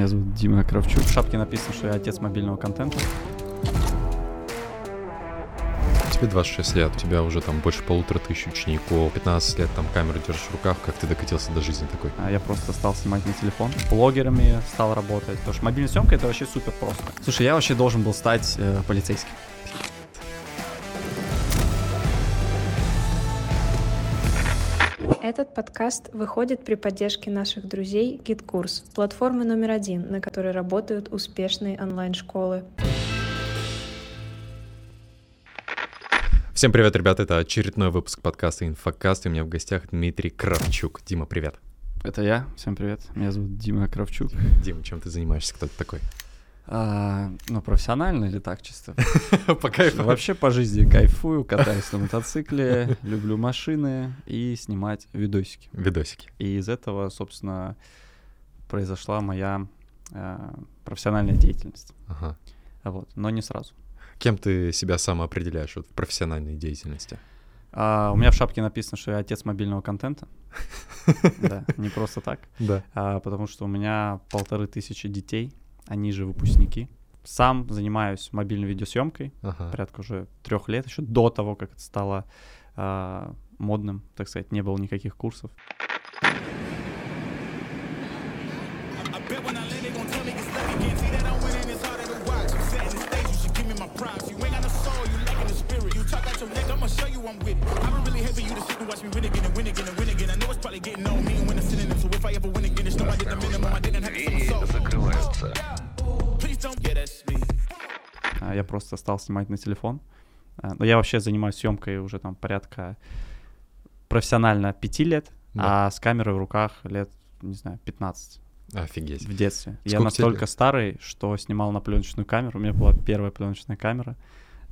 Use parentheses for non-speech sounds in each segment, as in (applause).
Меня зовут Дима Кравчук. В шапке написано, что я отец мобильного контента. Тебе 26 лет, у тебя уже там больше полутора тысяч учеников, 15 лет там камеру держишь в руках, как ты докатился до жизни такой? А Я просто стал снимать на телефон. Блогерами стал работать. Потому что мобильная съемка это вообще супер просто. Слушай, я вообще должен был стать э, полицейским. Этот подкаст выходит при поддержке наших друзей GitKurs, платформы номер один, на которой работают успешные онлайн-школы. Всем привет, ребят, это очередной выпуск подкаста «Инфокаст», и у меня в гостях Дмитрий Кравчук. Дима, привет. Это я. Всем привет. Меня зовут Дима Кравчук. Дима, чем ты занимаешься, кто ты такой? А, ну, профессионально или так чисто? (laughs) По кайфу. Вообще по жизни кайфую, катаюсь на мотоцикле, люблю машины и снимать видосики. Видосики. И из этого, собственно, произошла моя э, профессиональная деятельность. Ага. Вот, но не сразу. Кем ты себя сам определяешь вот, в профессиональной деятельности? А, у меня в шапке написано, что я отец мобильного контента. (laughs) Да, не просто так. Да. А, потому что у меня полторы тысячи детей, они же выпускники. Сам занимаюсь мобильной видеосъемкой Ага. порядка уже трех лет, еще до того, как это стало а, модным, так сказать, не было никаких курсов. I'm really for you to sit and watch me win again and win again and win again. I know it's probably getting on me when the как закрывается. Я просто стал снимать на телефон. А, но я вообще занимаюсь съемкой уже там порядка профессионально 5 лет, да. а с камерой в руках лет, не знаю, 15. Офигеть. В детстве. Сколько я настолько тебе? старый, что снимал на пленочную камеру. У меня была первая пленочная камера.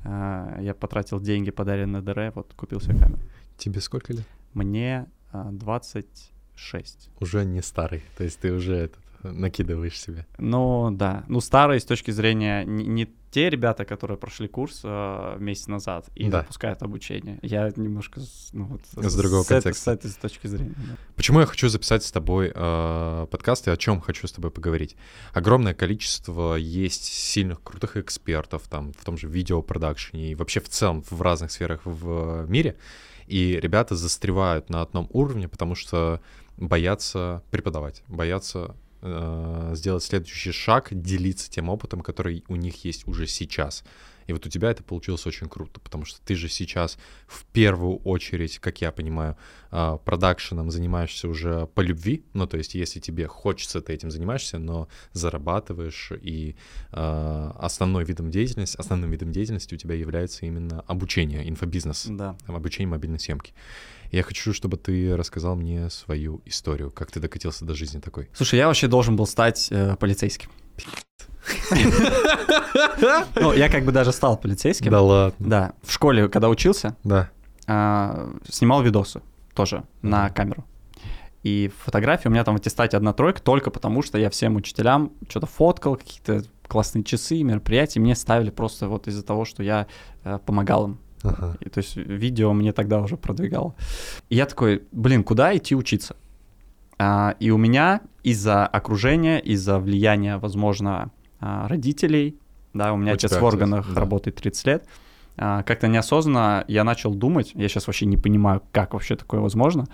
А, я потратил деньги, подаренные на ДР, вот купил себе камеру. Тебе сколько лет? Мне а, 20... 6. Уже не старый, то есть ты уже этот, накидываешь себе. Ну да, ну старые с точки зрения не, не те ребята, которые прошли курс э, месяц назад и да. запускают обучение. Я немножко ну, вот, с, с другого с контекста. Это, с, с точки зрения. Да. Почему я хочу записать с тобой э, подкаст и о чем хочу с тобой поговорить? Огромное количество есть сильных, крутых экспертов там в том же видеопродакшене и вообще в целом в разных сферах в мире. И ребята застревают на одном уровне, потому что боятся преподавать, боятся э, сделать следующий шаг, делиться тем опытом, который у них есть уже сейчас. И вот у тебя это получилось очень круто, потому что ты же сейчас в первую очередь, как я понимаю, а, продакшеном занимаешься уже по любви, ну то есть если тебе хочется, ты этим занимаешься, но зарабатываешь и а, основной видом деятельности, основным видом деятельности у тебя является именно обучение, инфобизнес, Да. обучение мобильной съемки. Я хочу, чтобы ты рассказал мне свою историю, как ты докатился до жизни такой. Слушай, я вообще должен был стать э, полицейским. Ну, я как бы даже стал полицейским. ладно. Да. В школе, когда учился, Да. а, снимал видосы тоже на камеру. И фотографии у меня там в аттестате одна тройка только потому, что я всем учителям что-то фоткал, какие-то классные часы, мероприятия мне ставили просто вот из-за того, что я э, помогал им. Ага. И, то есть видео мне тогда уже продвигало. И я такой, блин, куда идти учиться? А, и у меня из-за окружения, из-за влияния, возможно, а, родителей, да, у меня У отец в отец, органах да. работает 30 лет, а, как-то неосознанно я начал думать, я сейчас вообще не понимаю, как вообще такое возможно,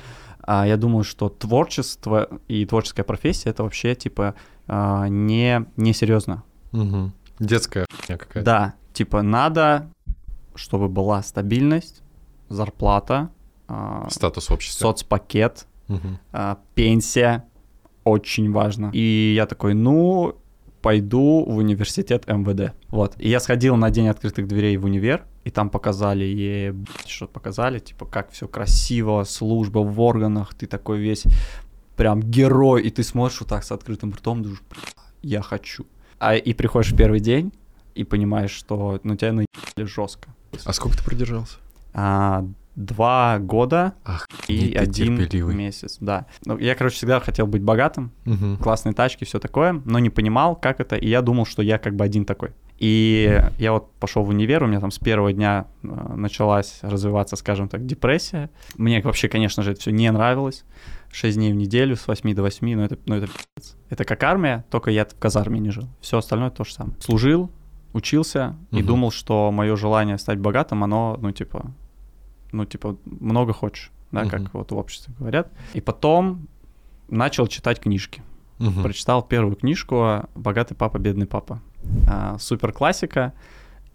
я думаю, что творчество и творческая профессия это вообще типа не, не серьезно. Мгм. Детская какая-то. Да, типа надо, чтобы была стабильность, зарплата, Статус в обществе. соцпакет, А, пенсия, очень важно. И я такой, ну, пойду в университет МВД. Вот. И я сходил на день открытых дверей в универ, и там показали, ебать, что показали, типа, как все красиво, служба в органах, ты такой весь прям герой, и ты смотришь вот так с открытым ртом, думаешь, «Бля, я хочу. А и приходишь в первый день, и понимаешь, что ну тебя наебали жестко. А сколько ты продержался? А, два года Ах, и один терпеливый. месяц, да. Ну, я, короче, всегда хотел быть богатым, Мгм. классные тачки, все такое, но не понимал, как это, и я думал, что я как бы один такой. И я вот пошел в универ, у меня там с первого дня э, началась развиваться, скажем так, депрессия. Мне вообще, конечно же, это все не нравилось. 6 дней в неделю с 8 до 8, ну это, ну это пиздец. Это как армия, только я в казарме не жил. Все остальное то же самое. Служил, учился и Мгм. думал, что мое желание стать богатым, оно, ну типа, ну типа, много хочешь, да, как вот в обществе говорят. И потом начал читать книжки. Прочитал первую книжку «Богатый папа, бедный папа». А, Супер классика.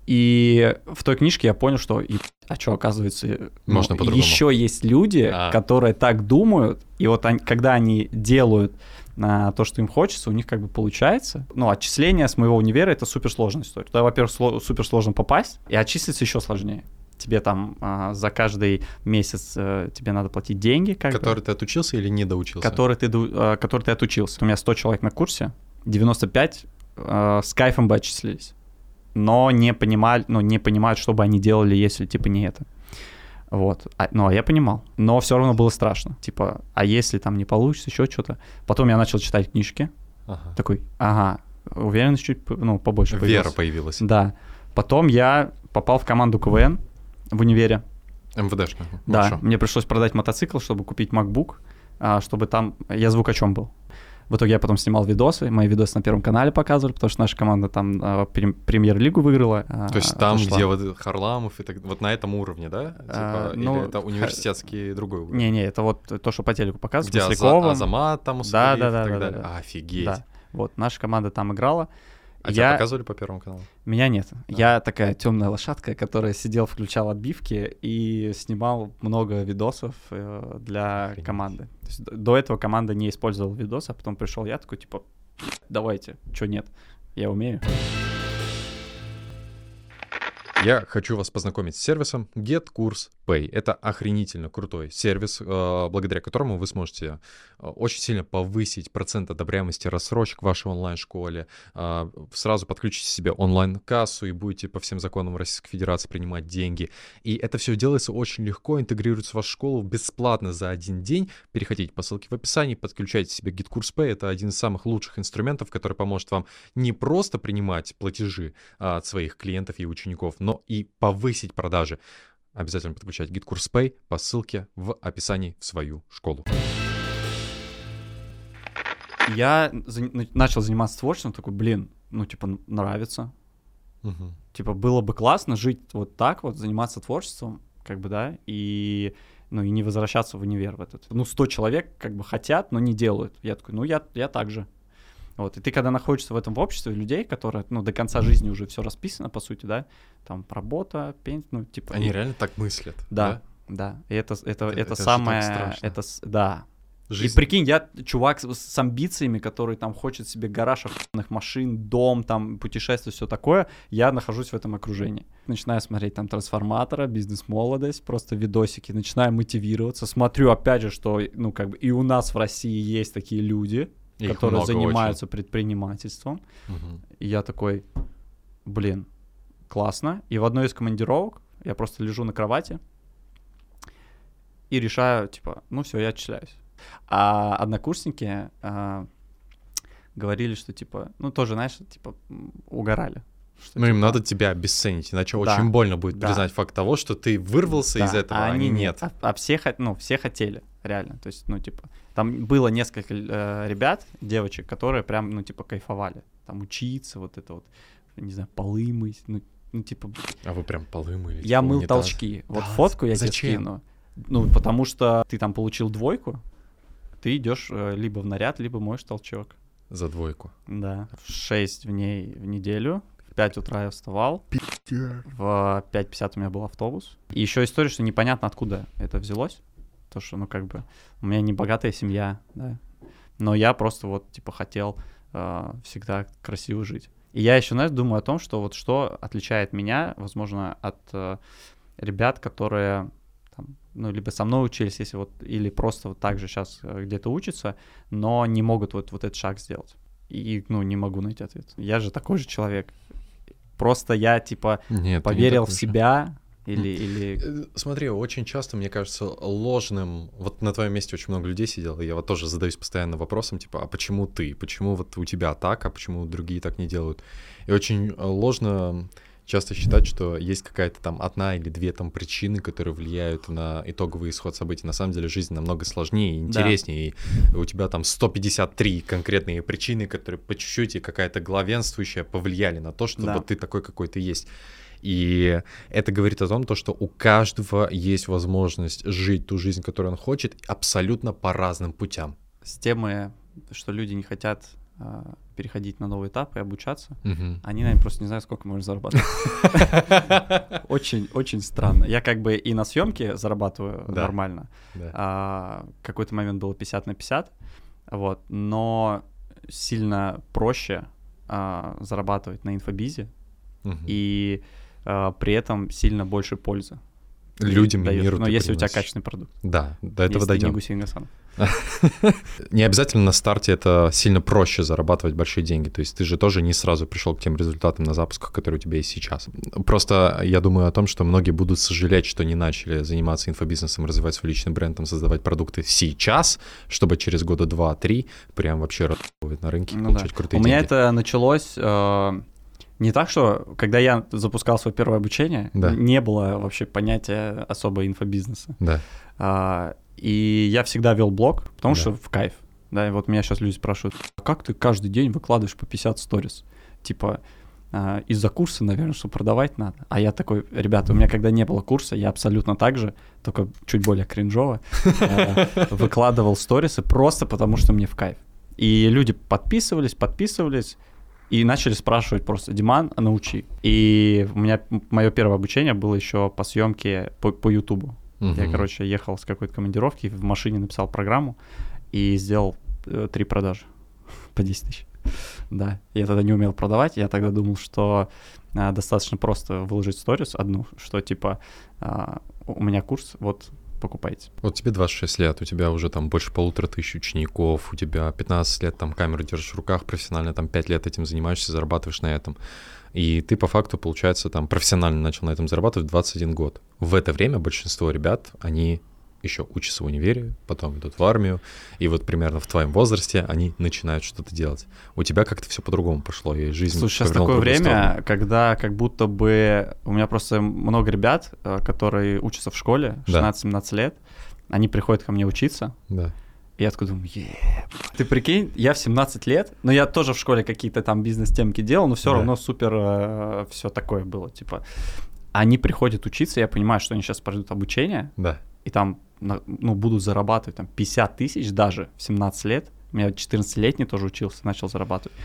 И в той книжке я понял, что и, а что, оказывается, ну, Можно по-другому. еще есть люди, А. которые так думают, и вот они- когда они делают а, то, что им хочется, у них как бы получается. Ну, отчисление с моего универа — это суперсложная история. Туда, во-первых, сло- суперсложно попасть, и отчислиться еще сложнее. Тебе там а, за каждый месяц э, тебе надо платить деньги, как бы Который ты отучился или не доучился? который ты, э, который ты отучился. У меня 100 человек на курсе, 95 э, с кайфом бы отчислились, но не понимали, ну, не понимают, что бы они делали, если, типа, не это. Вот. А- ну, а я понимал. Но все равно было страшно. Типа, а если там не получится, еще что-то. Потом я начал читать книжки. Ага. Такой, ага, уверенность чуть, ну, побольше Вера появилась. появилась. Да. Потом я попал в команду КВН в универе. МВДшная. Да, Хорошо. мне пришлось продать мотоцикл, чтобы купить MacBook, а, чтобы там... Я звукачом был. В итоге я потом снимал видосы, мои видосы на Первом канале показывали, потому что наша команда там а, прем- премьер-лигу выиграла. а, То есть там, отошла. где вот Харламов и так, вот на этом уровне, да? Типа, А, или ну, это университетский другой уровень? Не-не, это вот то, что по телеку показывают, Где Аза-. Азамат там Да, Усманов да, и да, так да, далее. да. Офигеть. Да, вот, наша команда там играла. А тебя я... показывали по Первому каналу? Меня нет. Я такая темная лошадка, которая сидел, включал отбивки и снимал много видосов э, для Охренеть. команды. То есть до этого команда не использовала видосы, а потом пришел я такой, типа, давайте, что нет, я умею. Я хочу вас познакомить с сервисом Pay. Это охренительно крутой сервис, э, благодаря которому вы сможете э, очень сильно повысить процент одобряемости рассрочек в вашей онлайн-школе, э, сразу подключите себе онлайн-кассу и будете по всем законам Российской Федерации принимать деньги. И это все делается очень легко, интегрируется в вашу школу бесплатно за один день. Переходите по ссылке в описании, подключайте себе Pay. Это один из самых лучших инструментов, который поможет вам не просто принимать платежи от своих клиентов и учеников, но и повысить продажи. Обязательно подключать GitKurs Pay по ссылке в описании в свою школу. Я за- на- начал заниматься творчеством, такой, блин, ну, типа, нравится. Мгм. Типа, было бы классно жить вот так вот, заниматься творчеством, как бы, да, и, ну, и не возвращаться в универ в этот. Ну, 100 человек как бы хотят, но не делают. Я такой, ну, я, я так же. Вот, и ты когда находишься в этом в обществе людей, которые, ну, до конца жизни уже все расписано, по сути, да, там работа, пенсия, ну, типа... Они реально так мыслят. Да, да, и это, это, это, Это- это самое, это, да. Жизнь. И прикинь, я чувак с, с амбициями, который там хочет себе гараж охуенных машин, дом, там, путешествия, все такое, я нахожусь в этом окружении. Начинаю смотреть там трансформатора, бизнес-молодость, просто видосики, начинаю мотивироваться, смотрю опять же, что, ну, как бы и у нас в России есть такие люди, Их которые занимаются предпринимательством. Мгм. И я такой, блин, классно. И в одной из командировок я просто лежу на кровати и решаю, типа, ну все, я отчисляюсь. А однокурсники а, говорили, что, типа, ну тоже, знаешь, типа, угорали. Что, Ну, им типа, надо тебя обесценить, иначе Да, очень больно будет да. признать факт того, что ты вырвался да, из этого, а а они нет. А, а все, ну, все хотели, реально. То есть, ну, типа, там было несколько э, ребят, девочек, которые прям, ну, типа, кайфовали. Там учиться, вот это вот, не знаю, полы мыть, ну, ну типа, А вы прям полы мыли. Я типа, мыл унитаз. толчки. Вот Да, фотку я тебе зачем? скину. Ну, потому что ты там получил двойку, ты идешь э, либо в наряд, либо моешь толчок. За двойку. Да. 6 в ней в неделю. В 5 утра я вставал. В 5.50 у меня был автобус. И еще история, что непонятно, откуда это взялось. То, что, ну, как бы, у меня не богатая семья, да. Но я просто вот, типа, хотел э, всегда красиво жить. И я еще, знаешь, думаю о том, что вот что отличает меня, возможно, от э, ребят, которые там, ну, либо со мной учились, если вот, или просто вот так же сейчас где-то учатся, но не могут вот, вот этот шаг сделать. И, ну, не могу найти ответ. Я же такой же человек. Просто я, типа, Нет, не поверил в себя, или, или... Э, Смотри, очень часто, мне кажется, ложным... Вот на твоем месте очень много людей сидело, и я вот тоже задаюсь постоянно вопросом, типа, а почему ты? Почему вот у тебя так, а почему другие так не делают? И очень э, ложно часто считать, что есть какая-то там одна или две там причины, которые влияют на итоговый исход событий. На самом деле жизнь намного сложнее и интереснее. И у тебя там 153 конкретные причины, которые по чуть-чуть и какая-то главенствующая повлияли на то, что Да. вот ты такой, какой ты есть. И это говорит о том, то, что у каждого есть возможность жить ту жизнь, которую он хочет, абсолютно по разным путям. С темы, что люди не хотят переходить на новый этап и обучаться, Мгм. они, наверное, просто не знают, сколько можно зарабатывать. (laughs) Очень, очень странно. Я как бы и на съемке зарабатываю нормально. А, какой-то момент было 50 на 50, вот, но сильно проще а, зарабатывать на инфобизе, и а, при этом сильно больше пользы. Людям и миру Но ты если у тебя качественный продукт. Да, до этого если ты дойдем. не Гусейн Гасанов. (laughs) Не обязательно на старте это сильно проще зарабатывать большие деньги. То есть ты же тоже не сразу пришел к тем результатам на запусках, которые у тебя есть сейчас. Просто я думаю о том, что многие будут сожалеть, что не начали заниматься инфобизнесом, развивать свой личный бренд, там, создавать продукты сейчас, чтобы через года два-три прям вообще на рынке Ну получать да. крутые У меня деньги. это началось э, не так, что когда я запускал свое первое обучение, Да. не было вообще понятия особо инфобизнеса. Да. А, и я всегда вел блог, потому Да. что в кайф. Да, и вот меня сейчас люди спрашивают, «А как ты каждый день выкладываешь по 50 сторис? Типа, а, из-за курса, наверное, что продавать надо. А я такой, ребята, у меня когда не было курса, я абсолютно так же, только чуть более кринжово, э, выкладывал сторисы просто потому, что мне в кайф. И люди подписывались, подписывались, и начали спрашивать просто, Диман, научи. И у меня мое первое обучение было еще по съемке по, по Ютубу. Я, короче, ехал с какой-то командировки, в машине написал программу и сделал э, три продажи (laughs) по 10 тысяч. Да, я тогда не умел продавать, я тогда думал, что а, достаточно просто выложить сторис одну, что типа а, у меня курс, вот покупайте. Вот тебе 26 лет, у тебя уже там больше полутора тысяч учеников, у тебя 15 лет там камеру держишь в руках, профессионально там 5 лет этим занимаешься, зарабатываешь на этом. И ты по факту, получается, там профессионально начал на этом зарабатывать в 21 год. В это время большинство ребят, они еще учатся в универе, потом идут в армию, и вот примерно в твоем возрасте они начинают что-то делать. У тебя как-то все по-другому пошло, и жизнь Слушай, сейчас такое время, сторону. когда как будто бы у меня просто много ребят, э, которые учатся в школе, Да. 16-17 лет, они приходят ко мне учиться, Да. Я такой думаю, «Е-е-е». Ты прикинь, я в 17 лет, но я тоже в школе какие-то там бизнес-темки делал, но все Да. равно супер все такое было, типа. Они приходят учиться, я понимаю, что они сейчас пройдут обучение, Да. и там, ну, будут зарабатывать там 50 тысяч даже в 17 лет. У меня 14-летний тоже учился, начал зарабатывать.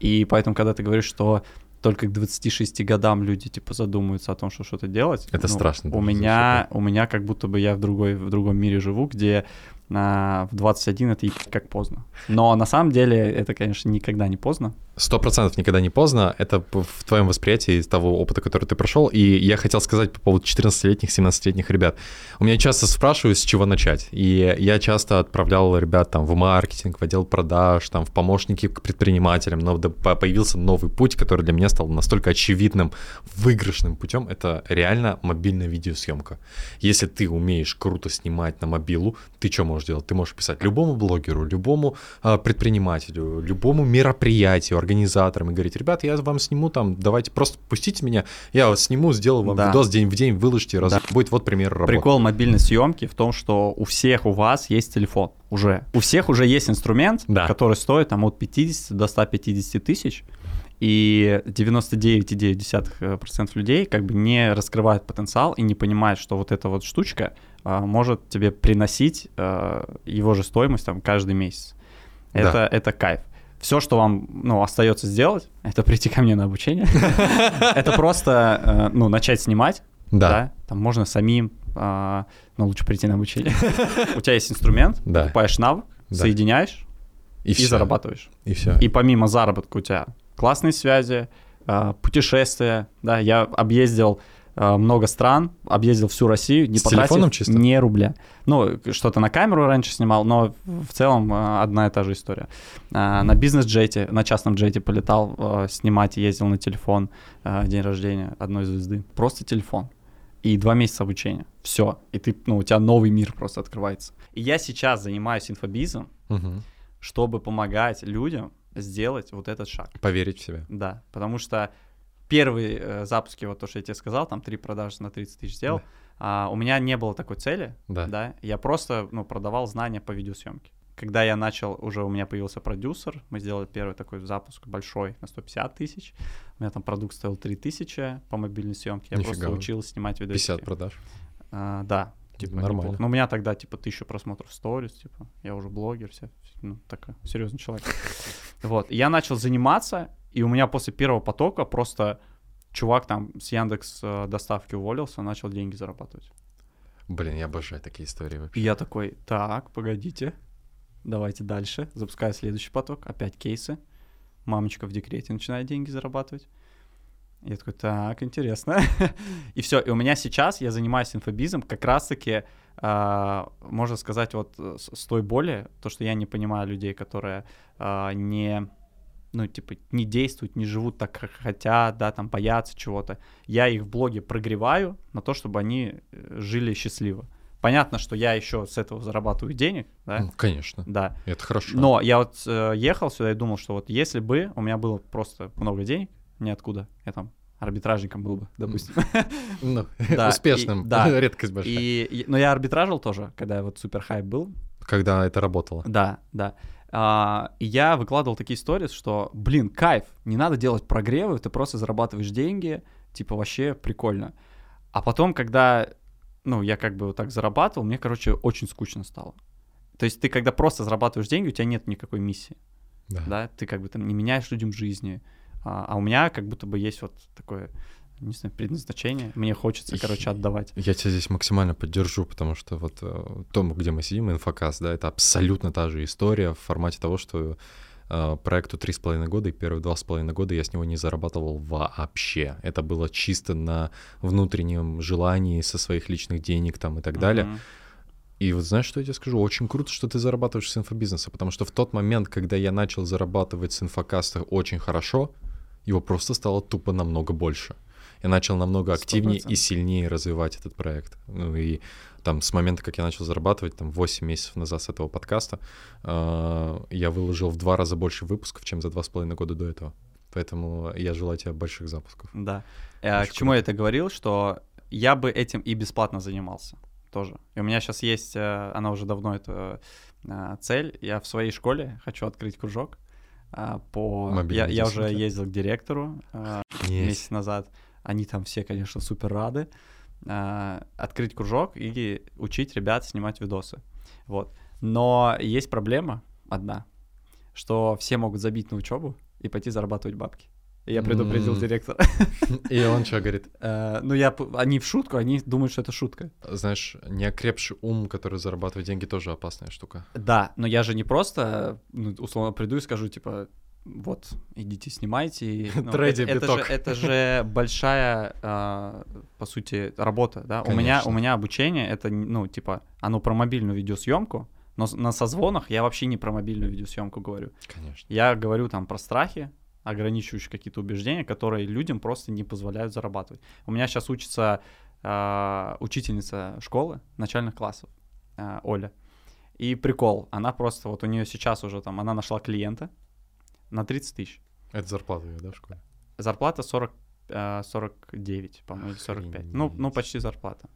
И поэтому, когда ты говоришь, что только к 26 годам люди, типа, задумаются о том, что что-то делать. Это страшно У меня, у меня как будто бы я в, другой, в другом мире живу, где а, в 21 это как поздно. Но на самом деле это, конечно, никогда не поздно. Сто процентов никогда не поздно. Это в твоем восприятии из того опыта, который ты прошел. И я хотел сказать по поводу 14-летних, 17-летних ребят. У меня часто спрашивают, с чего начать. И я часто отправлял ребят там в маркетинг, в отдел продаж, там в помощники к предпринимателям. Но появился новый путь, который для меня стал настолько очевидным, выигрышным путем. Это реально мобильная видеосъемка. Если ты умеешь круто снимать на мобилу, ты что можешь делать? Ты можешь писать любому блогеру, любому а, предпринимателю, любому мероприятию, организаторам и говорить, ребят, я вам сниму там, давайте просто пустите меня, я вас сниму, сделаю вам Да. видос день в день, выложите, раз... Да. будет вот пример работы. Прикол мобильной съемки в том, что у всех у вас есть телефон уже. У всех уже есть инструмент, Да. который стоит там от 50 до 150 тысяч. И 99,9% людей как бы не раскрывают потенциал и не понимают, что вот эта вот штучка а, может тебе приносить а, его же стоимость там каждый месяц. Да. Это, это кайф. Все, что вам ну, остается сделать, это прийти ко мне на обучение. (laughs) Это просто э, ну, начать снимать, Да. там можно самим, а, но лучше прийти на обучение. (laughs) У тебя есть инструмент, покупаешь навык, соединяешь И, зарабатываешь. И все. И помимо заработка у тебя классные связи, а, путешествия, да, я объездил много стран, объездил всю Россию, не С потратив чисто? ни рубля. Ну, что-то на камеру раньше снимал, но в целом а, одна и та же история. А, На бизнес-джете, на частном джете полетал снимать, ездил на телефон, день рождения одной звезды. Просто телефон. И два месяца обучения. Все. И ты, ну, у тебя новый мир просто открывается. И я сейчас занимаюсь инфобизом, Мгм. чтобы помогать людям сделать вот этот шаг. Поверить в себя. Да, потому что первые э, запуски, вот то, что я тебе сказал, там три продажи на 30 тысяч сделал, а, у меня не было такой цели, Да. да, я просто, ну, продавал знания по видеосъемке. Когда я начал, уже у меня появился продюсер, мы сделали первый такой запуск большой на 150 тысяч, у меня там продукт стоил 3 тысячи по мобильной съемке, я Нифига просто вы. учил снимать видео. 50 продаж. А, да, типа Нормально. неплохо. Но у меня тогда типа тысяча просмотров в сторис, типа я уже блогер, все, ну такой серьезный человек. (laughs) Вот, я начал заниматься, и у меня после первого потока просто чувак там с Яндекс э, доставки уволился, начал деньги зарабатывать. Блин, я обожаю такие истории вообще. И я такой, так, погодите, давайте дальше, запускаю следующий поток, опять кейсы, мамочка в декрете начинает деньги зарабатывать. Я такой, так, интересно. (laughs) и все, и у меня сейчас, я занимаюсь инфобизом, как раз-таки, а, можно сказать, вот э, с, с той боли, то, что я не понимаю людей, которые а, не, ну, типа, не действуют, не живут так, как хотят, да, там, боятся чего-то. Я их в блоге прогреваю на то, чтобы они э, жили счастливо. Понятно, что я еще с этого зарабатываю денег, да, Ну, конечно. да. Это хорошо. Но я вот э, ехал сюда и думал, что вот если бы у меня было просто много денег, ниоткуда, я там арбитражником был бы, допустим. Ну, (laughs) Да, успешным. и- да. (laughs) Редкость большая. И, и- но я арбитражил тоже, когда вот супер хайп был. Когда это работало. Да, да. А, и я выкладывал такие истории, что, блин, кайф, не надо делать прогревы, ты просто зарабатываешь деньги, типа вообще прикольно. А потом, когда, ну, я как бы вот так зарабатывал, мне, короче, очень скучно стало. То есть ты, когда просто зарабатываешь деньги, у тебя нет никакой миссии. Да. да, ты как бы там не меняешь людям жизни, а, а у меня как будто бы есть вот такое, не знаю, предназначение, мне хочется, короче, отдавать. Я тебя здесь максимально поддержу, потому что вот э, том, где мы сидим, инфокаст, да, это абсолютно та же история в формате того, что э, проекту три с половиной года, и первые два с половиной года я с него не зарабатывал вообще. Это было чисто на внутреннем желании со своих личных денег там и так далее. Мгм. И вот знаешь, что я тебе скажу? Очень круто, что ты зарабатываешь с инфобизнеса, потому что в тот момент, когда я начал зарабатывать с инфокаста очень хорошо, его просто стало тупо намного больше. Я начал намного Сто активнее и сильнее развивать этот проект. Ну и там с момента, как я начал зарабатывать, там 8 месяцев назад с этого подкаста, э, я выложил в два раза больше выпусков, чем за два с половиной года до этого. Поэтому я желаю тебе больших запусков. Да. Э, Очень К чему я это говорил, что я бы этим и бесплатно занимался тоже. И у меня сейчас есть, э, она уже давно это э, цель, я в своей школе хочу открыть кружок а, по... Мобильной Я, я уже ездил к директору э, месяц назад. Они там все, конечно, супер рады. А, Открыть кружок и учить ребят снимать видосы. Вот. Но есть проблема одна, что все могут забить на учебу и пойти зарабатывать бабки. И я предупредил М. директора. (laughs) И он что говорит? Э, Ну, я, они в шутку, они думают, что это шутка. Знаешь, неокрепший ум, который зарабатывает деньги, тоже опасная штука. Да, но я же не просто, ну, условно, приду и скажу, типа, вот, идите, снимайте. ну, Трейди это, это же, это же большая, а, по сути, работа, да? У меня, у меня обучение, это, ну, типа, оно про мобильную видеосъемку, но на созвонах я вообще не про мобильную видеосъемку говорю. Конечно. Я говорю там про страхи, ограничивающие какие-то убеждения, которые людям просто не позволяют зарабатывать. У меня сейчас учится а, учительница школы начальных классов, а, Оля. И прикол, она просто, вот у нее сейчас уже там, она нашла клиента на 30 тысяч. Это зарплата её, да, в школе? Зарплата 40, а, 49, по-моему, или 45. Ну, ну, почти зарплата.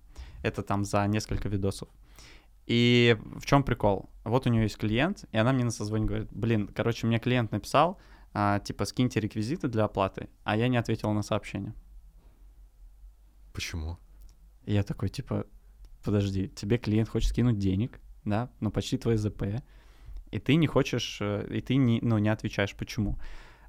Это там за несколько видосов. И в чем прикол? Вот у нее есть клиент, и она мне на созвоне говорит, блин, короче, мне клиент написал, а, типа, скиньте реквизиты для оплаты, а я не ответил на сообщение. Почему? И я такой, типа, подожди, тебе клиент хочет скинуть денег, да, ну, почти твой ЗП, и ты не хочешь, э, и ты не, ну, не отвечаешь, почему.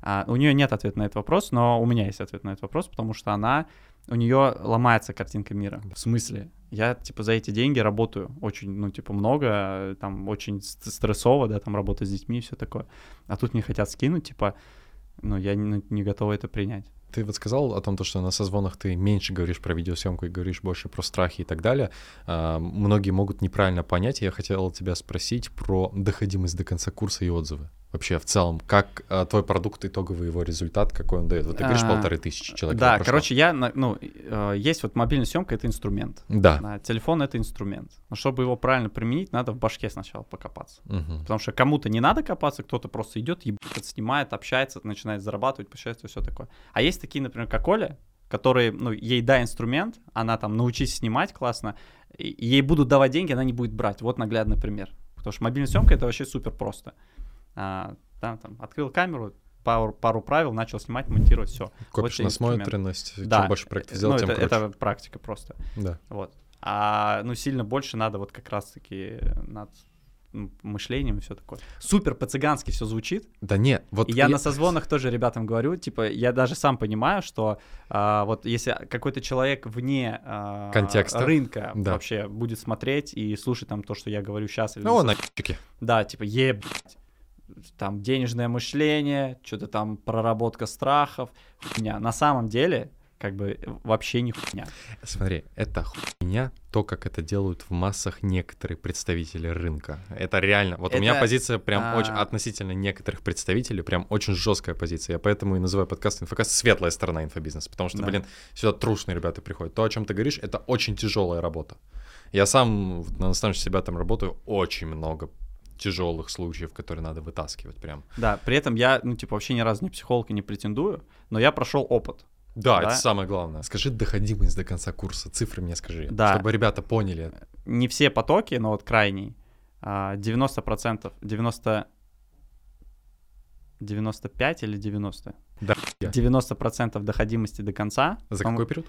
А, у нее нет ответа на этот вопрос, но у меня есть ответ на этот вопрос, потому что она, у нее ломается картинка мира. В смысле? Я, типа, за эти деньги работаю очень, ну, типа, много, там, очень ст- стрессово, да, там, работа с детьми и все такое. А тут мне хотят скинуть, типа, ну, я не, не готова это принять. Ты вот сказал о том, то, что на созвонах ты меньше говоришь про видеосъемку и говоришь больше про страхи и так далее. А, многие могут неправильно понять. Я хотел тебя спросить про доходимость до конца курса и отзывы. Вообще, в целом, как э, твой продукт, итоговый его результат, какой он дает? Вот ты говоришь, А, полторы тысячи человек. Да, короче, я, ну, э, есть вот мобильная съемка, это инструмент. Да. А телефон это инструмент. Но чтобы его правильно применить, надо в башке сначала покопаться. Потому что кому-то не надо копаться, кто-то просто идет, ебать, снимает, общается, начинает зарабатывать, путешествие, все такое. А есть такие, например, как Оля, которые, ну, ей дай инструмент, она там научись снимать классно, ей будут давать деньги, она не будет брать. Вот наглядный пример. Потому что мобильная съемка это вообще супер просто. А, да, там, открыл камеру, пару, пару правил, начал снимать, монтировать, все. Копишь тебе инструмент. насмотренность. Да. Чем больше проектов сделал, ну, тем это, круче. это практика просто. Да. Вот. А ну сильно больше надо вот как раз-таки над м, мышлением и все такое. Супер по-цыгански все звучит. Да не, вот И я, на созвонах тоже ребятам говорю, типа, я даже сам понимаю, что а, вот если какой-то человек вне а, Контекста. рынка Да. вообще будет смотреть и слушать там то, что я говорю сейчас, или Ну, на на да, типа, ебать, там денежное мышление, что-то там проработка страхов, хуйня. На самом деле, как бы вообще не хуйня. Смотри, это хуйня, то, как это делают в массах некоторые представители рынка. Это реально. Вот у меня Это, позиция прям а, очень относительно некоторых представителей, прям очень жесткая позиция. Я поэтому и называю подкаст инфокаст светлая сторона инфобизнеса. Потому что, Да. блин, сюда трушные ребята приходят. То, о чем ты говоришь, это очень тяжелая работа. Я сам на наставничестве себя там работаю, очень много тяжелых случаев, которые надо вытаскивать прям. Да, при этом я, ну, типа, вообще ни разу не психолог и не претендую, но я прошел опыт. Да, Да. это самое главное. Скажи доходимость до конца курса, цифры мне скажи, Да. чтобы ребята поняли. Не все потоки, но вот крайний, а, 90%, 90... 95 или 90? Да. 90% доходимости до конца. За какой период?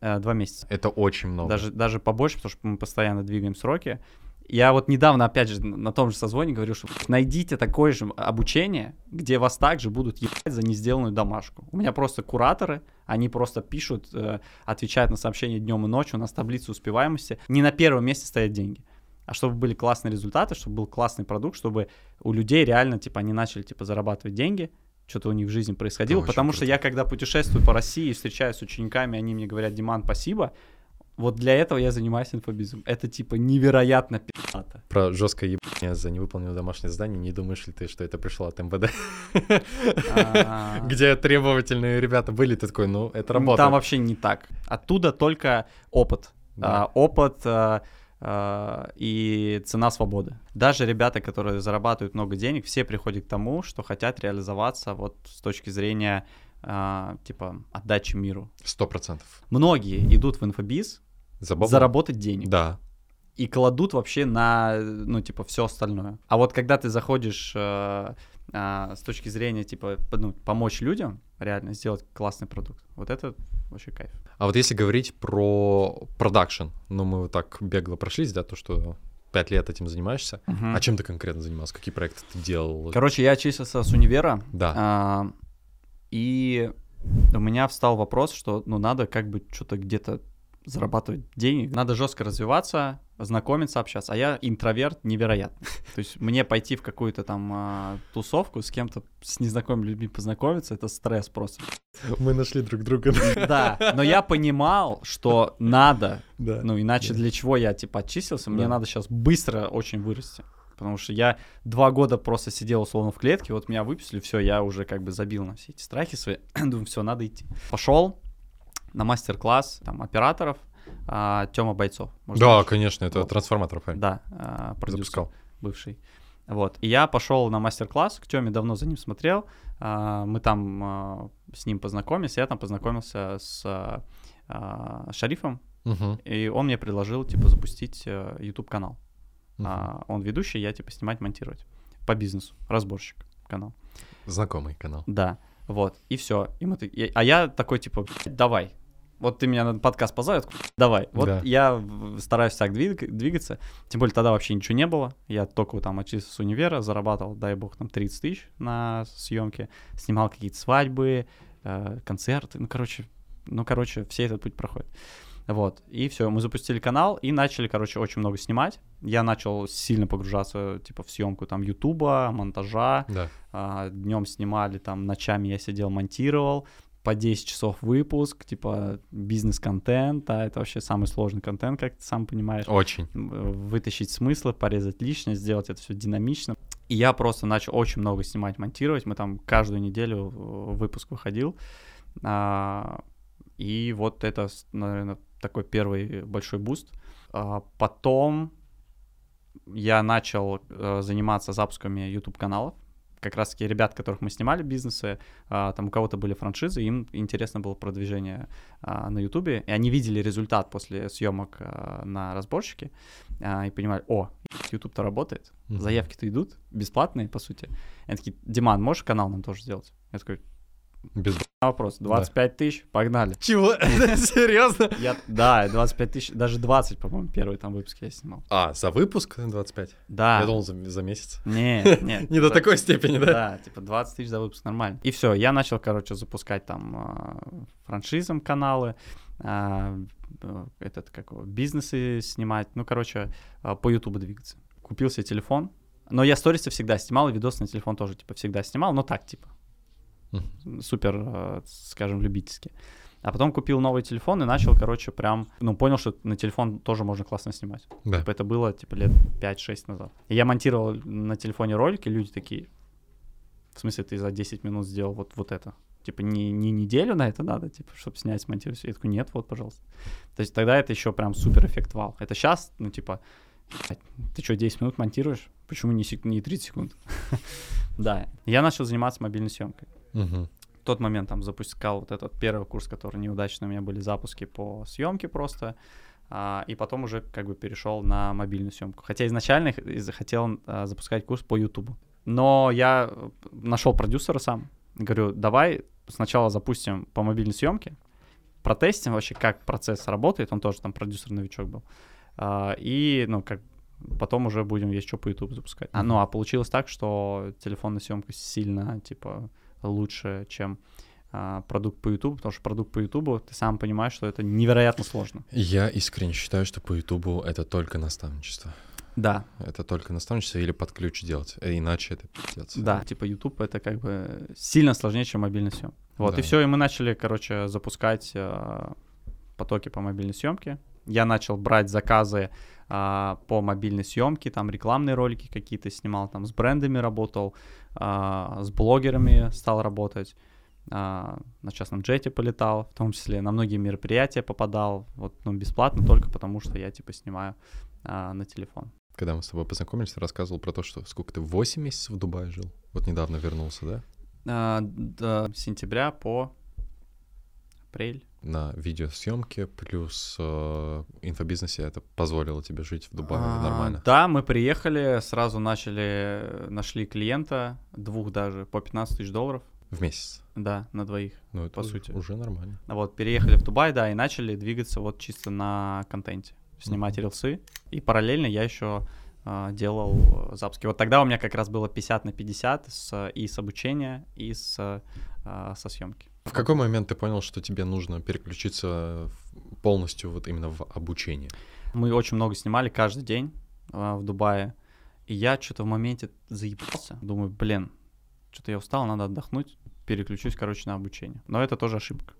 э, Два месяца. Это очень много. Даже, даже побольше, потому что мы постоянно двигаем сроки. Я вот недавно, опять же, на том же созвоне говорю, что найдите такое же обучение, где вас также будут ебать за несделанную домашку. У меня просто кураторы, они просто пишут, э, отвечают на сообщения днем и ночью, у нас таблица успеваемости. Не на первом месте стоят деньги. А чтобы были классные результаты, чтобы был классный продукт, чтобы у людей реально, типа, они начали, типа, зарабатывать деньги, что-то у них в жизни происходило. очень Потому что круто. я, когда путешествую по России и встречаюсь с учениками, они мне говорят, Диман, спасибо, вот для этого я занимаюсь инфобизом. Это типа невероятно пи***то. Про жесткое ебание за невыполненное домашнее задание. Не думаешь ли ты, что это пришло от МВД? А, Где требовательные ребята были, ты такой, ну, это Там работает. вообще не так. Оттуда только опыт. А, опыт а, а, и цена свободы. Даже ребята, которые зарабатывают много денег, все приходят к тому, что хотят реализоваться вот с точки зрения а, типа отдачи миру. Сто процентов. Многие идут в инфобиз Забавно. заработать денег. Да. и кладут вообще на, ну, типа, все остальное. А вот когда ты заходишь э, а, с точки зрения, типа, ну, помочь людям, реально сделать классный продукт, вот это вообще кайф. А вот если говорить про продакшн, ну, мы вот так бегло прошлись, да, то, что пять лет этим занимаешься. Мгм. А чем ты конкретно занимался? Какие проекты ты делал? Короче, я отчислился с универа, Да. а, и у меня встал вопрос, что, ну, надо как бы что-то где-то зарабатывать деньги, надо жестко развиваться, знакомиться, общаться. А я интроверт невероятный. (laughs) То есть мне пойти в какую-то там а, тусовку с кем-то, с незнакомыми людьми познакомиться, это стресс просто. Мы нашли друг друга. (laughs) Да, но я понимал, что надо, Да. ну иначе для чего я типа отчислился, мне Да. надо сейчас быстро очень вырасти. Потому что я два года просто сидел условно в клетке, вот меня выписали, все, я уже как бы забил на все эти страхи свои, (clears throat) думаю, все, надо идти. Пошел на мастер-класс там операторов, Тёма Бойцов. может, Да, знаешь? конечно, это Вот. трансформатор? Да, а, продюсер Запускал. бывший. Вот. И я пошел на мастер-класс, к Тёме давно за ним смотрел. а, Мы там а, с ним познакомились, я там познакомился с а, а, Шарифом, Мгм. и он мне предложил, типа, запустить э, YouTube-канал. Мгм. А, Он ведущий, я, типа, снимать, монтировать. По бизнесу, разборщик канал. Знакомый канал. Да, вот, и все. И мы и- а я такой, типа, «Блядь, давай. Вот ты меня на подкаст такой, давай. Вот Да. я стараюсь так двиг- двигаться. Тем более тогда вообще ничего не было. Я только там отчислился с универа, зарабатывал, дай бог, там 30 тысяч на съемки. Снимал какие-то свадьбы, э, концерты. Ну, короче, ну, короче, все этот путь проходит. Вот, и все, мы запустили канал и начали, короче, очень много снимать. Я начал сильно погружаться, типа, в съемку там Ютуба, монтажа, Да. днем снимали, там ночами я сидел, монтировал, по 10 часов выпуск, типа бизнес-контент, да, это вообще самый сложный контент, как ты сам понимаешь. Очень. Вытащить смыслы, порезать лишнее, сделать это все динамично. И я просто начал очень много снимать, монтировать. Мы там каждую неделю выпуск выходил. А, И вот это, наверное, такой первый большой буст. А, Потом я начал э, заниматься запусками YouTube-каналов. Как раз-таки ребят, которых мы снимали бизнесы, а, там у кого-то были франшизы, им интересно было продвижение а, на YouTube, и они видели результат после съемок на разборщике и понимали, о, YouTube-то работает, заявки-то идут, бесплатные, по сути. Они такие, Диман, можешь канал нам тоже сделать? Я такой, Без... вопрос, 25 тысяч, погнали. Чего? (laughs) Серьезно? Я, да, 25 тысяч, даже 20, по-моему, первый там выпуск я снимал. А, за выпуск 25? Да. Я думал, за, за месяц. Не, не. (laughs) Не до за- такой степени, да? Да, типа 20 тысяч за выпуск нормально. И все, я начал, короче, запускать там а, франшизам каналы, а, э, этот, как его, бизнесы снимать, ну, короче, а, по Ютубу двигаться. Купил себе телефон, но я сторисы всегда снимал, и видосы на телефон тоже, типа, всегда снимал, но так, типа, супер, э, скажем, любительски. А потом купил новый телефон и начал, короче, прям, ну, понял, что на телефон тоже можно классно снимать. Да. Типа это было, типа, лет 5-6 назад. И я монтировал на телефоне ролики, люди такие, в смысле, ты за 10 минут сделал вот, вот это? Типа не, не неделю на это надо, типа, чтобы снять, смонтировать. Я такой, нет, вот, пожалуйста. То есть тогда это еще прям супер эффект вау. Это сейчас, ну, типа, «Ебать, ты что, 10 минут монтируешь? Почему не, сек- не 30 секунд? (laughs) Да. Я начал заниматься мобильной съемкой Мгм. в тот момент там запускал вот этот первый курс, который неудачно у меня были запуски по съемке просто, а, и потом уже как бы перешел на мобильную съемку. Хотя изначально хотел а, запускать курс по Ютубу. Но я нашел продюсера сам. Говорю, давай сначала запустим по мобильной съемке, протестим вообще, как процесс работает. Он тоже там продюсер-новичок был. А, И, ну, как потом уже будем есть что по YouTube запускать. А, ну, а получилось так, что телефонная съемка сильно, типа, лучше, чем а, продукт по YouTube, потому что продукт по YouTube, ты сам понимаешь, что это невероятно сложно. Я искренне считаю, что по Ютубу это только наставничество. Да, Это только наставничество или под ключ делать. э, Иначе это пиздец. да, типа YouTube это как бы сильно сложнее, чем мобильная съемка. Вот, Да. и все, и мы начали, короче, запускать а, потоки по мобильной съемке. Я начал брать заказы а, по мобильной съемке, там рекламные ролики какие-то снимал, там с брендами работал, а, с блогерами стал работать, а, на частном джете полетал, в том числе на многие мероприятия попадал, вот, ну, бесплатно только потому, что я, типа, снимаю а, на телефон. Когда мы с тобой познакомились, ты рассказывал про то, что сколько ты, 8 месяцев в Дубае жил? Вот недавно вернулся, да? А, до сентября по апрель. На видеосъемке плюс э, инфобизнесе это позволило тебе жить в Дубае А, нормально. Да, мы приехали, сразу начали, нашли клиента, двух даже, по 15 тысяч долларов, В месяц. да, на двоих. Ну, это По уже- сути. уже нормально. Вот, переехали в Дубай, да, и начали двигаться вот чисто на контенте, снимать Мгм. рилсы. И параллельно я еще а, делал э, запуски. Вот тогда у меня как раз было 50 на 50 с, и с обучения, и с, со съемки. В какой момент ты понял, что тебе нужно переключиться полностью вот именно в обучение? Мы очень много снимали каждый день а, в Дубае. И я что-то в моменте заебался. Думаю, блин, что-то я устал, надо отдохнуть. Переключусь, короче, на обучение. Но это тоже ошибка.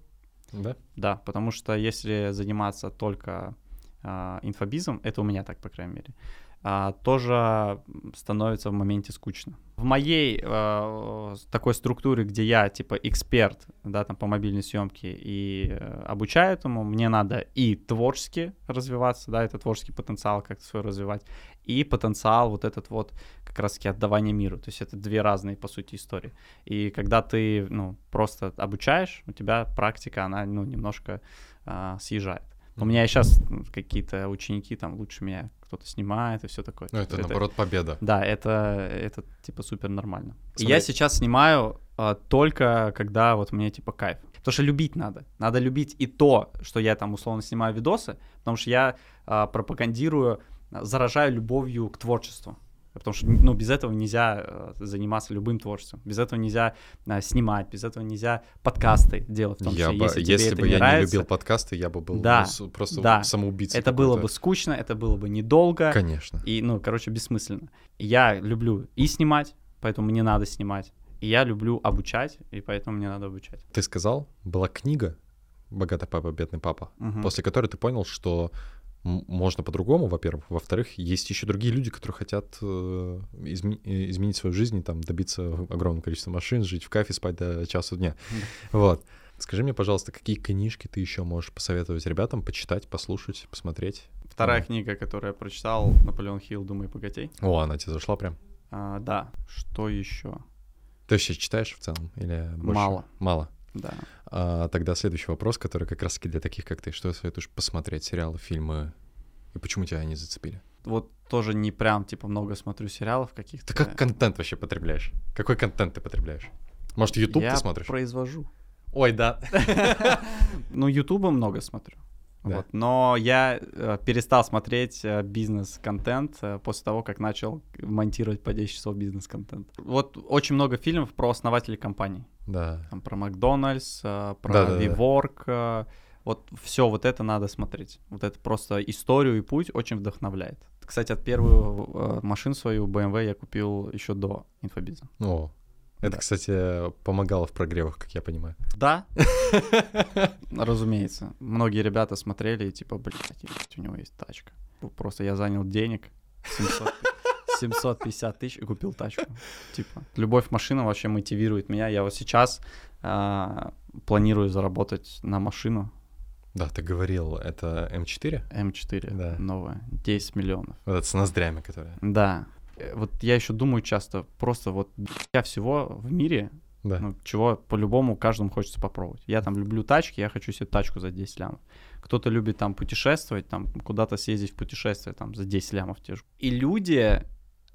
Да? Да, потому что если заниматься только а, инфобизом, это у меня так, по крайней мере, а, тоже становится в моменте скучно. В моей с- такой структуре, где я типа эксперт, да, там по мобильной съемке и э, обучаю этому, мне надо и творчески развиваться, да, это творческий потенциал как-то свой развивать, и потенциал вот этот вот как раз-таки отдавания миру. То есть это две разные, по сути, истории. И когда ты, ну, просто обучаешь, у тебя практика, она, ну, немножко а, съезжает. У меня и сейчас какие-то ученики там лучше меня кто-то снимает и все такое. Ну, это, наоборот победа. Да, это, это типа супер нормально. И Смотри. я сейчас снимаю а, только когда вот мне типа кайф. Потому что любить надо. Надо любить и то, что я там условно снимаю видосы, потому что я а, пропагандирую, а, заражаю любовью к творчеству. Потому что, ну, без этого нельзя э, заниматься любым творчеством. Без этого нельзя а, снимать, без этого нельзя подкасты делать. В том Я числе, бы, если, если, бы я нравится, не любил подкасты, я бы был Да, ну, просто да. самоубийцей. это было бы скучно, это было бы недолго. Конечно. И, ну, короче, бессмысленно. Я люблю и снимать, поэтому мне надо снимать. И я люблю обучать, и поэтому мне надо обучать. Ты сказал, была книга «Богатый папа, бедный папа», Мгм. после которой ты понял, что можно по-другому, во-первых. Во-вторых, есть еще другие люди, которые хотят э, изме- э, изменить свою жизнь, и, там, добиться огромного количества машин, жить в кафе, спать до часу дня. Вот. Скажи мне, пожалуйста, какие книжки ты еще можешь посоветовать ребятам почитать, послушать, посмотреть? Вторая Да. книга, которую я прочитал, Наполеон Хилл «Думай богатей». О, она тебе зашла прям. А, да, что еще? Ты вообще читаешь в целом или больше? Мало. Мало. Да. А, тогда следующий вопрос, который как раз-таки для таких, как ты. Что советуешь посмотреть? Сериалы, фильмы? И почему тебя они зацепили? Вот тоже не прям, типа, много смотрю сериалов каких-то. Ты как контент вообще потребляешь? Какой контент ты потребляешь? Может, YouTube я ты смотришь? произвожу. Ой, да. (laughs) Ну, Ютуба много смотрю. Да. Вот. Но я э, перестал смотреть э, бизнес-контент э, после того, как начал монтировать по 10 часов бизнес-контент. Вот очень много фильмов про основателей компаний. Да. Там про Макдональдс, э, про Да-да-да. WeWork. э, Вот все вот это надо смотреть. Вот это просто историю и путь очень вдохновляет. Кстати, от первую э, машину свою BMW я купил еще до инфобиза. О. Это, Да. кстати, помогало в прогревах, как я понимаю. Да, (laughs) разумеется. Многие ребята смотрели и типа, блядь, у него есть тачка. Просто я занял денег (laughs) 700, 750 тысяч и купил тачку. Типа, любовь к машинам вообще мотивирует меня. Я вот сейчас а, планирую заработать на машину Да, ты говорил, это М4? М4 Да. новая, 10 миллионов. Вот это с ноздрями, которая. Да. Э, Вот я еще думаю часто, просто вот я всего в мире, Да. ну, чего по-любому каждому хочется попробовать. Я там люблю тачки, я хочу себе тачку за 10 лямов. Кто-то любит там путешествовать, там куда-то съездить в путешествие там за 10 лямов те же. И люди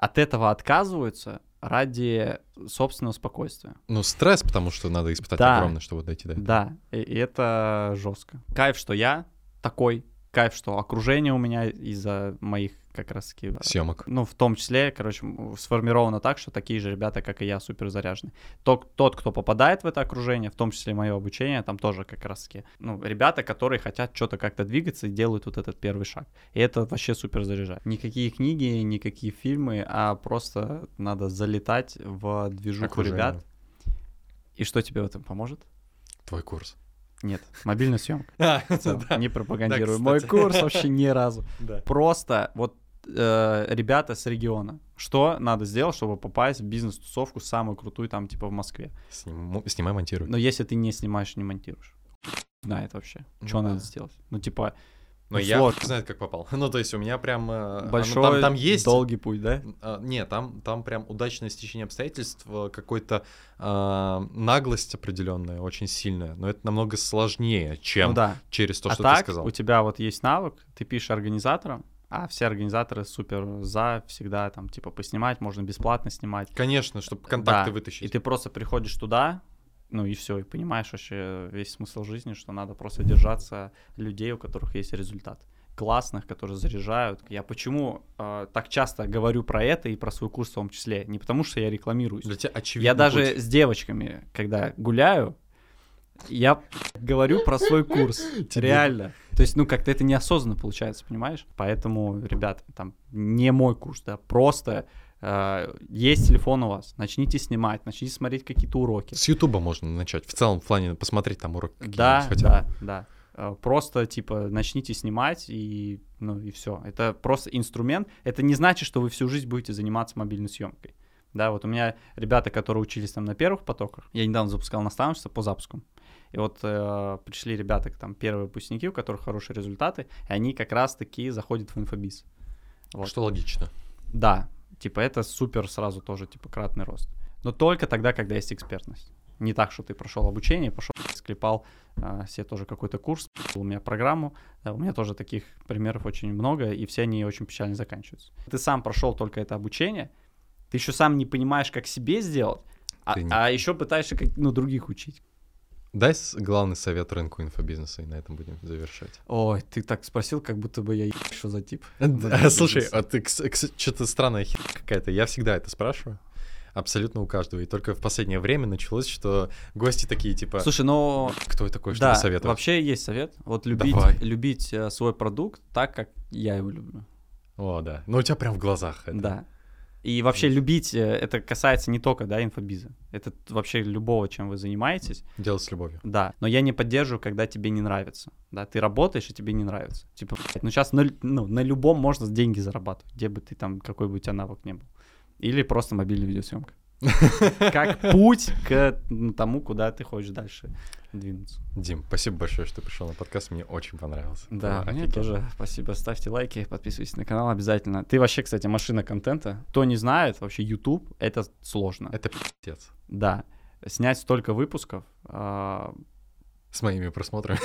от этого отказываются ради собственного спокойствия. Ну, стресс, потому что надо испытать Да. огромный, чтобы дойти до этого. Да, и, и это жестко. Кайф, что я такой, кайф, что окружение у меня из-за моих как раз таки... э, Съемок. Ну, в том числе, короче, сформировано так, что такие же ребята, как и я, супер заряжены. Тот, тот, кто попадает в это окружение, в том числе мое обучение, там тоже как раз таки, ну, ребята, которые хотят что-то как-то двигаться и делают вот этот первый шаг. И это вообще супер заряжает. Никакие книги, никакие фильмы, а просто надо залетать в движуху Окружение. ребят. И что тебе в этом поможет? Твой курс. Нет, мобильная съемка. (laughs) А, да. Не пропагандирую. Да, Мой курс вообще (laughs) ни разу. Да. Просто вот э, ребята с региона. Что надо сделать, чтобы попасть в бизнес-тусовку самую крутую там типа в Москве? Сним- Снимай, монтируй. Но если ты не снимаешь, не монтируешь. Знает вообще, что Ну надо да. сделать. Ну типа Но ну, я сложно. знает, как попал. (laughs) Ну, то есть у меня прям... э, оно большой, там, там есть... долгий путь, да? А, Не, там, там прям удачное стечение обстоятельств, э, какой-то а, наглость определенная, очень сильная. Но это намного сложнее, чем ну да. через то, а что так ты сказал. у тебя вот есть навык, ты пишешь организаторам, а все организаторы супер за, всегда там типа поснимать, можно бесплатно снимать. Конечно, чтобы контакты Да, вытащить. И ты просто приходишь туда, ну и все, и понимаешь вообще весь смысл жизни, что надо просто держаться людей, у которых есть результат. Классных, которые заряжают. Я почему э, так часто говорю про это и про свой курс в том числе? Не потому, что я рекламируюсь. Для тебя очевидно. Я даже с девочками, когда гуляю, я говорю про свой курс. (laughs) Реально. То есть, ну, как-то это неосознанно получается, понимаешь? Поэтому, ребята, там не мой курс, да, просто есть телефон у вас, начните снимать, начните смотреть какие-то уроки. С Ютуба можно начать. В целом, в плане посмотреть там урок Да, да, да. Э, Просто, типа, начните снимать, и, ну, и все. Это просто инструмент. Это не значит, что вы всю жизнь будете заниматься мобильной съемкой. Да, вот у меня ребята, которые учились там на первых потоках, я недавно запускал наставничество по запускам. И вот э, пришли ребята, там, первые выпускники, у которых хорошие результаты, и они как раз-таки заходят в инфобиз. Вот. Что логично. Да, типа это супер сразу тоже, типа, кратный рост. Но только тогда, когда есть экспертность. Не так, что ты прошел обучение, пошел, (laughs) склепал а, себе тоже какой-то курс, у меня программу. Да, у меня тоже таких примеров очень много, и все они очень печально заканчиваются. Ты сам прошел только это обучение, ты еще сам не понимаешь, как себе сделать, а, не- а еще пытаешься как, ну, других учить. Дай главный совет рынку инфобизнеса, и на этом будем завершать. Ой, ты так спросил, как будто бы я что за тип. Да, Слушай, а ты что-то странная херня какая-то. Я всегда это спрашиваю. Абсолютно у каждого. И только в последнее время началось, что гости такие, типа, Слушай, ну, кто такой, что да, советовать? вообще есть совет. Вот любить, Давай. любить э, свой продукт так, как я его люблю. О, да. Ну, у тебя прям в глазах это. Да. И вообще любить, э, это касается не только, да, инфобиза. Это вообще любого, чем вы занимаетесь. Делать с любовью. Да, но я не поддерживаю, когда тебе не нравится. Да, ты работаешь, и тебе не нравится. Типа, ну сейчас на, ну, на любом можно деньги зарабатывать, где бы ты там, какой бы у тебя навык не был. Или просто мобильная видеосъемка. (laughs) Как путь к ну, тому, куда ты хочешь дальше двинуться. Дим, спасибо большое, что пришел на подкаст, мне очень понравился. Да, Было мне офигенно. тоже спасибо. Ставьте лайки, подписывайтесь на канал обязательно. Ты вообще, кстати, машина контента. Кто не знает, вообще YouTube — это сложно. Это пиздец. Да. Снять столько выпусков, а, С моими просмотрами.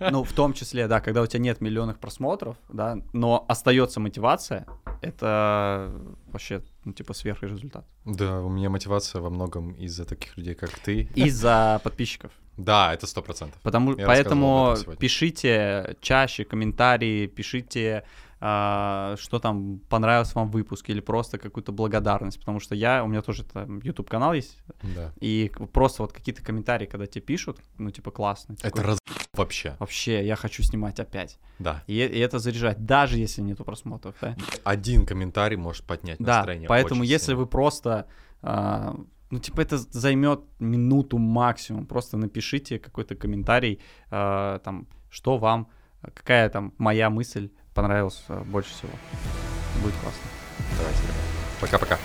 (laughs) ну, в том числе, да, когда у тебя нет миллионных просмотров, да, но остается мотивация, это вообще, ну, типа, сверхрезультат. Да, у меня мотивация во многом из-за таких людей, как ты. Из-за подписчиков. Да, это сто процентов. Потому, Я поэтому пишите чаще комментарии, пишите, а, что там понравился вам выпуск или просто какую-то благодарность, потому что я, у меня тоже там YouTube канал есть, Да. и просто вот какие-то комментарии, когда тебе пишут, ну типа классно, Это такой, раз вообще. вообще я хочу снимать опять, Да. и, и это заряжает, даже если нету просмотров, да. Один комментарий может поднять Да, настроение. поэтому если сильно. вы просто, а, ну типа это займет минуту максимум, просто напишите какой-то комментарий, а, там, что вам, какая там моя мысль понравилась а, больше всего. Будет классно. Давайте, ребят. Пока-пока.